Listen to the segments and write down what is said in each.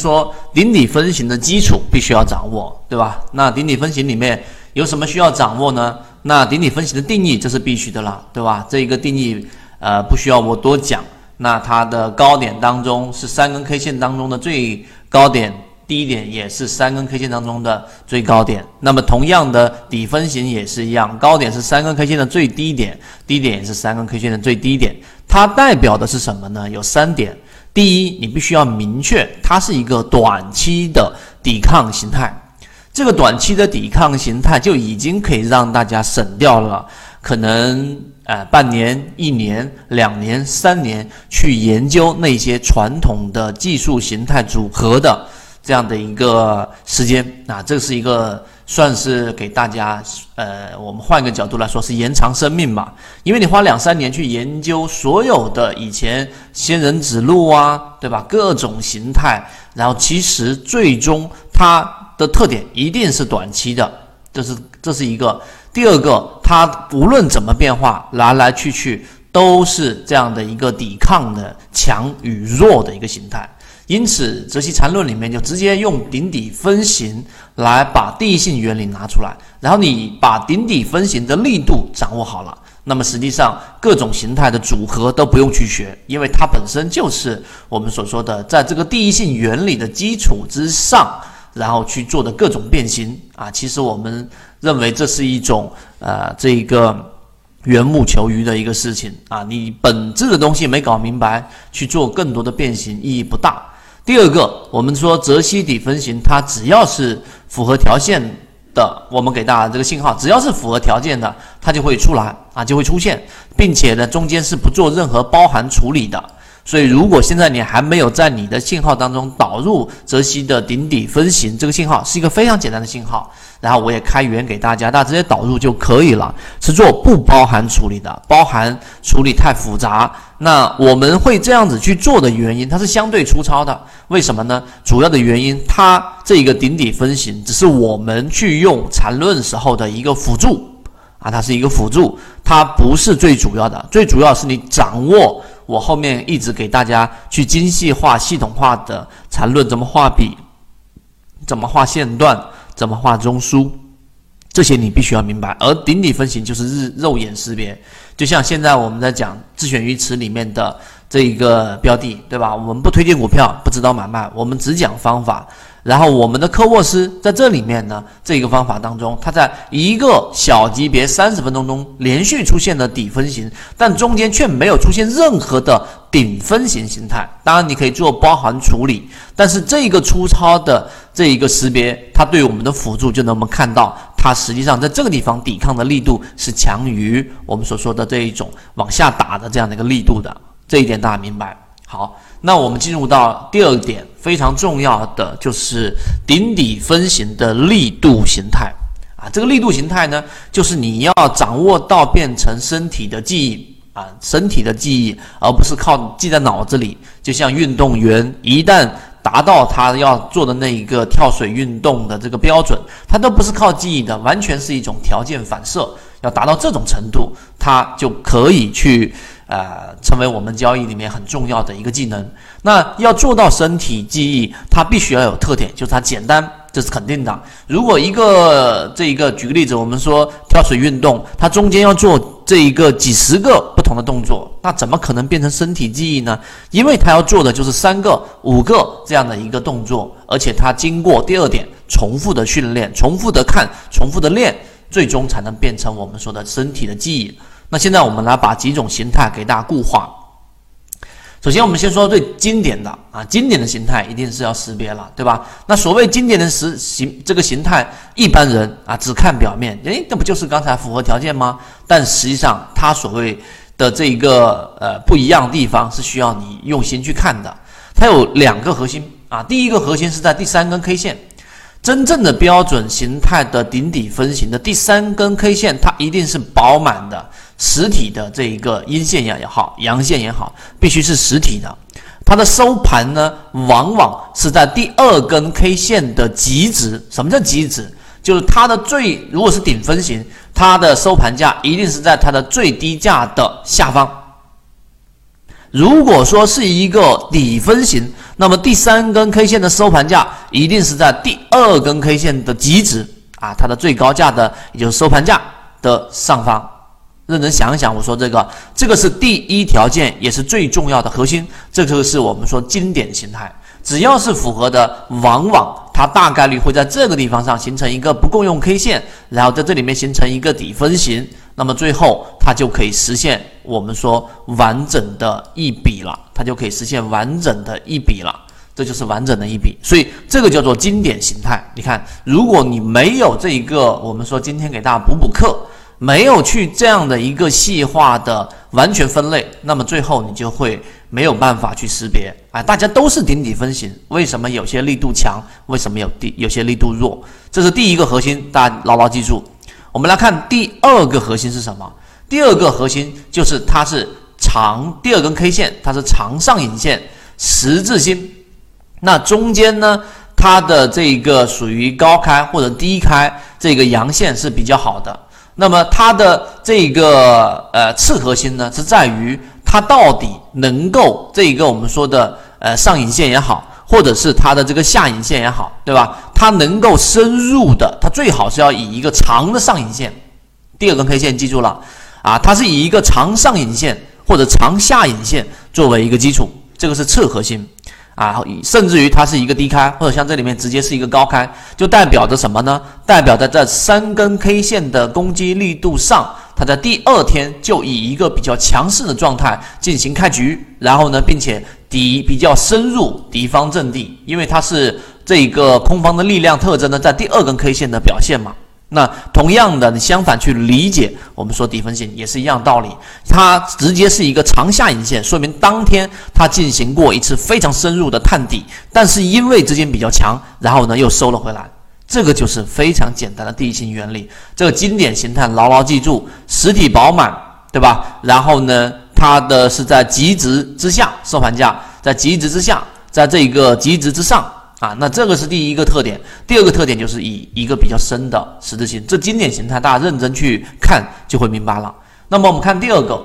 说顶底分型的基础必须要掌握，对吧？那顶底分型里面有什么需要掌握呢？那顶底分型的定义这是必须的了，对吧？这一个定义呃不需要我多讲。那它的高点当中是三根 K 线当中的最高点，低点也是三根 K 线当中的最高点。那么同样的底分型也是一样，高点是三根 K 线的最低点，低点也是三根 K 线的最低点。它代表的是什么呢？有三点。第一，你必须要明确它是一个短期的抵抗形态，这个短期的抵抗形态就已经可以让大家省掉了可能呃半年、一年、两年、三年去研究那些传统的技术形态组合的这样的一个时间啊，这是一个。算是给大家，呃，我们换一个角度来说，是延长生命吧。因为你花两三年去研究所有的以前仙人指路啊，对吧？各种形态，然后其实最终它的特点一定是短期的，这是这是一个。第二个，它无论怎么变化，来来去去都是这样的一个抵抗的强与弱的一个形态。因此，泽西禅论里面就直接用顶底分型来把第一性原理拿出来，然后你把顶底分型的力度掌握好了，那么实际上各种形态的组合都不用去学，因为它本身就是我们所说的在这个第一性原理的基础之上，然后去做的各种变形啊。其实我们认为这是一种呃这一个缘木求鱼的一个事情啊，你本质的东西没搞明白，去做更多的变形意义不大。第二个，我们说泽西底分型，它只要是符合条件的，我们给大家这个信号，只要是符合条件的，它就会出来啊，就会出现，并且呢，中间是不做任何包含处理的。所以，如果现在你还没有在你的信号当中导入泽西的顶底分型，这个信号是一个非常简单的信号。然后我也开源给大家，大家直接导入就可以了，是做不包含处理的，包含处理太复杂。那我们会这样子去做的原因，它是相对粗糙的。为什么呢？主要的原因，它这一个顶底分型只是我们去用缠论时候的一个辅助啊，它是一个辅助，它不是最主要的。最主要是你掌握我后面一直给大家去精细化、系统化的缠论怎么画笔，怎么画线段。怎么画中枢，这些你必须要明白。而顶底分型就是日肉眼识别，就像现在我们在讲自选鱼池里面的这一个标的，对吧？我们不推荐股票，不指导买卖，我们只讲方法。然后我们的科沃斯在这里面呢，这个方法当中，它在一个小级别三十分钟中连续出现的底分型，但中间却没有出现任何的顶分型形态。当然，你可以做包含处理，但是这个粗糙的这一个识别，它对我们的辅助就能我们看到，它实际上在这个地方抵抗的力度是强于我们所说的这一种往下打的这样的一个力度的。这一点大家明白？好。那我们进入到第二点，非常重要的就是顶底分型的力度形态啊。这个力度形态呢，就是你要掌握到变成身体的记忆啊，身体的记忆，而不是靠记在脑子里。就像运动员一旦达到他要做的那一个跳水运动的这个标准，他都不是靠记忆的，完全是一种条件反射。要达到这种程度，他就可以去。呃，成为我们交易里面很重要的一个技能。那要做到身体记忆，它必须要有特点，就是它简单，这是肯定的。如果一个这一个，举个例子，我们说跳水运动，它中间要做这一个几十个不同的动作，那怎么可能变成身体记忆呢？因为它要做的就是三个、五个这样的一个动作，而且它经过第二点重复的训练、重复的看、重复的练，最终才能变成我们说的身体的记忆。那现在我们来把几种形态给大家固化。首先，我们先说最经典的啊，经典的形态一定是要识别了，对吧？那所谓经典的实形这个形态，一般人啊只看表面，诶，那不就是刚才符合条件吗？但实际上，它所谓的这一个呃不一样的地方是需要你用心去看的。它有两个核心啊，第一个核心是在第三根 K 线。真正的标准形态的顶底分型的第三根 K 线，它一定是饱满的实体的这一个阴线也好，阳线也好，必须是实体的。它的收盘呢，往往是在第二根 K 线的极值。什么叫极值？就是它的最，如果是顶分型，它的收盘价一定是在它的最低价的下方。如果说是一个底分型，那么第三根 K 线的收盘价一定是在第二根 K 线的极值啊，它的最高价的也就是收盘价的上方。认真想一想，我说这个，这个是第一条件，也是最重要的核心。这就是我们说经典形态，只要是符合的，往往它大概率会在这个地方上形成一个不共用 K 线，然后在这里面形成一个底分型，那么最后它就可以实现我们说完整的一笔了，它就可以实现完整的一笔了，这就是完整的一笔。所以这个叫做经典形态。你看，如果你没有这一个，我们说今天给大家补补课。没有去这样的一个细化的完全分类，那么最后你就会没有办法去识别。哎，大家都是顶底分型，为什么有些力度强？为什么有地有些力度弱？这是第一个核心，大家牢牢记住。我们来看第二个核心是什么？第二个核心就是它是长第二根 K 线，它是长上影线十字星，那中间呢，它的这个属于高开或者低开，这个阳线是比较好的。那么它的这个呃次核心呢，是在于它到底能够这个我们说的呃上影线也好，或者是它的这个下影线也好，对吧？它能够深入的，它最好是要以一个长的上影线，第二根 K 线记住了啊，它是以一个长上影线或者长下影线作为一个基础，这个是次核心。啊，甚至于它是一个低开，或者像这里面直接是一个高开，就代表着什么呢？代表着这三根 K 线的攻击力度上，它在第二天就以一个比较强势的状态进行开局，然后呢，并且敌比较深入敌方阵地，因为它是这个空方的力量特征呢，在第二根 K 线的表现嘛。那同样的，你相反去理解，我们说底分型也是一样道理。它直接是一个长下影线，说明当天它进行过一次非常深入的探底，但是因为资金比较强，然后呢又收了回来。这个就是非常简单的地形原理。这个经典形态牢牢记住，实体饱满，对吧？然后呢，它的是在极值之下收盘价，在极值之下，在这个极值之上。啊，那这个是第一个特点，第二个特点就是以一个比较深的十字星，这经典形态大家认真去看就会明白了。那么我们看第二个，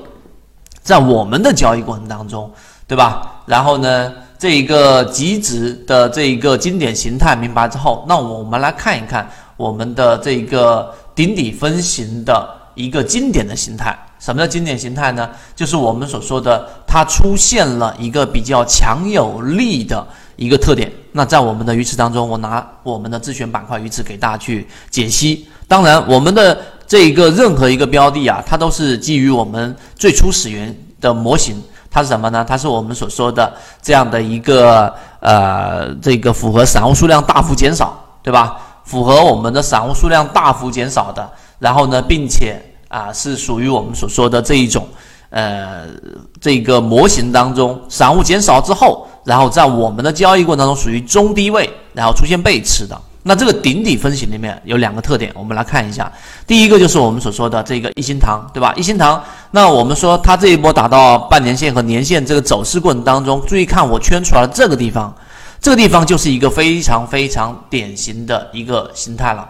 在我们的交易过程当中，对吧？然后呢，这一个极值的这一个经典形态明白之后，那我们来看一看我们的这个顶底分型的一个经典的形态。什么叫经典形态呢？就是我们所说的它出现了一个比较强有力的。一个特点，那在我们的鱼池当中，我拿我们的自选板块鱼池给大家去解析。当然，我们的这一个任何一个标的啊，它都是基于我们最初始源的模型。它是什么呢？它是我们所说的这样的一个呃，这个符合散户数量大幅减少，对吧？符合我们的散户数量大幅减少的，然后呢，并且啊，是属于我们所说的这一种呃这个模型当中，散户减少之后。然后在我们的交易过程当中属于中低位，然后出现背驰的，那这个顶底分型里面有两个特点，我们来看一下。第一个就是我们所说的这个一心堂，对吧？一心堂，那我们说它这一波打到半年线和年线这个走势过程当中，注意看我圈出来的这个地方，这个地方就是一个非常非常典型的一个形态了。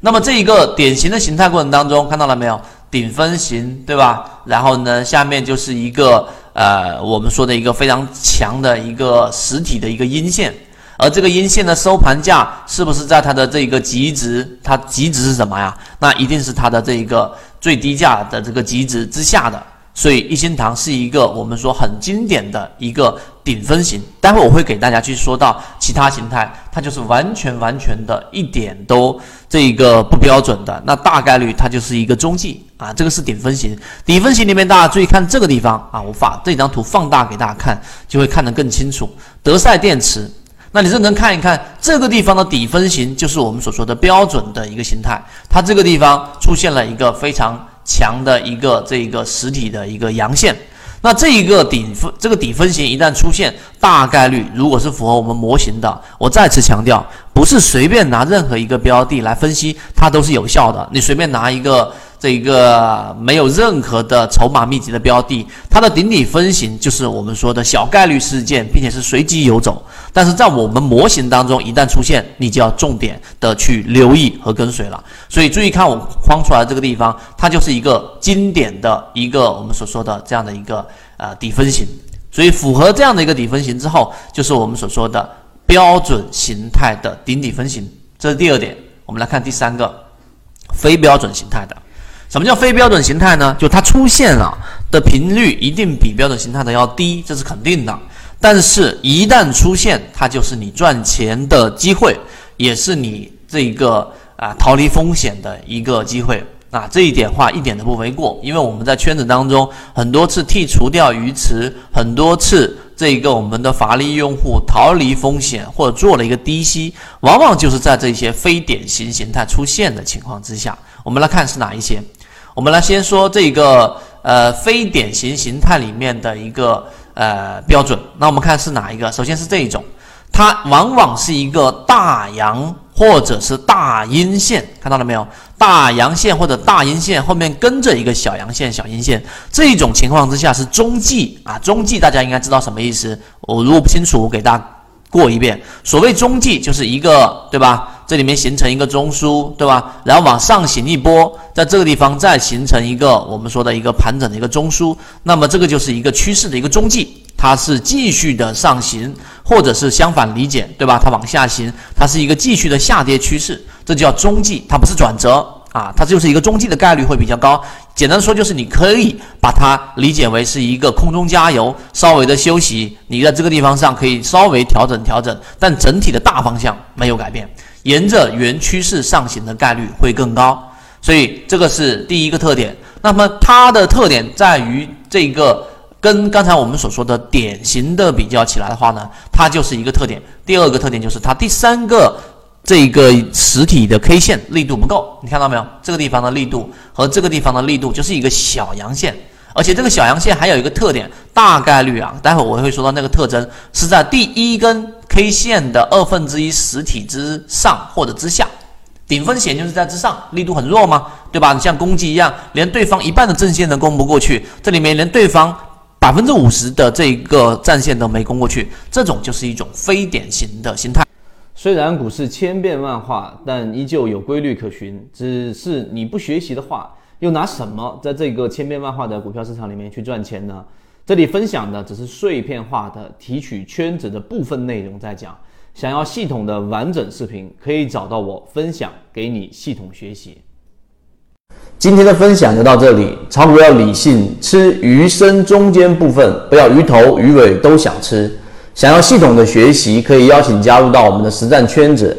那么这一个典型的形态过程当中，看到了没有？顶分型，对吧？然后呢，下面就是一个。呃，我们说的一个非常强的一个实体的一个阴线，而这个阴线的收盘价是不是在它的这个极值？它极值是什么呀？那一定是它的这一个最低价的这个极值之下的。所以一心堂是一个我们说很经典的一个顶分型。待会我会给大家去说到其他形态，它就是完全完全的一点都这个不标准的，那大概率它就是一个中继。啊，这个是顶分型，顶分型里面大家注意看这个地方啊，我把这张图放大给大家看，就会看得更清楚。德赛电池，那你认真看一看这个地方的底分型，就是我们所说的标准的一个形态，它这个地方出现了一个非常强的一个这一个实体的一个阳线。那这一个顶分这个底分型一旦出现，大概率如果是符合我们模型的，我再次强调，不是随便拿任何一个标的来分析它都是有效的。你随便拿一个这一个没有任何的筹码密集的标的，它的顶底分型就是我们说的小概率事件，并且是随机游走。但是在我们模型当中，一旦出现，你就要重点的去留意和跟随了。所以注意看我框出来这个地方，它就是一个经典的一个我们所说的这样的一个呃底分型。所以符合这样的一个底分型之后，就是我们所说的标准形态的顶底分型。这是第二点。我们来看第三个，非标准形态的。什么叫非标准形态呢？就它出现了的频率一定比标准形态的要低，这是肯定的。但是，一旦出现，它就是你赚钱的机会，也是你这个啊逃离风险的一个机会。啊，这一点话一点都不为过，因为我们在圈子当中很多次剔除掉鱼池，很多次这一个我们的乏力用户逃离风险或者做了一个低吸，往往就是在这些非典型形态出现的情况之下。我们来看是哪一些？我们来先说这个呃非典型形态里面的一个呃标准。那我们看是哪一个？首先是这一种，它往往是一个大阳。或者是大阴线，看到了没有？大阳线或者大阴线后面跟着一个小阳线、小阴线，这种情况之下是中继啊。中继大家应该知道什么意思？我如果不清楚，我给大家过一遍。所谓中继就是一个，对吧？这里面形成一个中枢，对吧？然后往上行一波，在这个地方再形成一个我们说的一个盘整的一个中枢，那么这个就是一个趋势的一个中继。它是继续的上行，或者是相反理解，对吧？它往下行，它是一个继续的下跌趋势，这叫中继，它不是转折啊，它就是一个中继的概率会比较高。简单说就是你可以把它理解为是一个空中加油，稍微的休息，你在这个地方上可以稍微调整调整，但整体的大方向没有改变，沿着原趋势上行的概率会更高。所以这个是第一个特点。那么它的特点在于这个。跟刚才我们所说的典型的比较起来的话呢，它就是一个特点。第二个特点就是它第三个这个实体的 K 线力度不够，你看到没有？这个地方的力度和这个地方的力度就是一个小阳线，而且这个小阳线还有一个特点，大概率啊，待会我会说到那个特征是在第一根 K 线的二分之一实体之上或者之下，顶分线就是在之上，力度很弱吗？对吧？你像攻击一样，连对方一半的正线都攻不过去，这里面连对方。百分之五十的这个战线都没攻过去，这种就是一种非典型的心态。虽然股市千变万化，但依旧有规律可循。只是你不学习的话，又拿什么在这个千变万化的股票市场里面去赚钱呢？这里分享的只是碎片化的提取圈子的部分内容在讲。想要系统的完整视频，可以找到我分享给你系统学习。今天的分享就到这里。炒股要理性，吃鱼身中间部分，不要鱼头鱼尾都想吃。想要系统的学习，可以邀请加入到我们的实战圈子。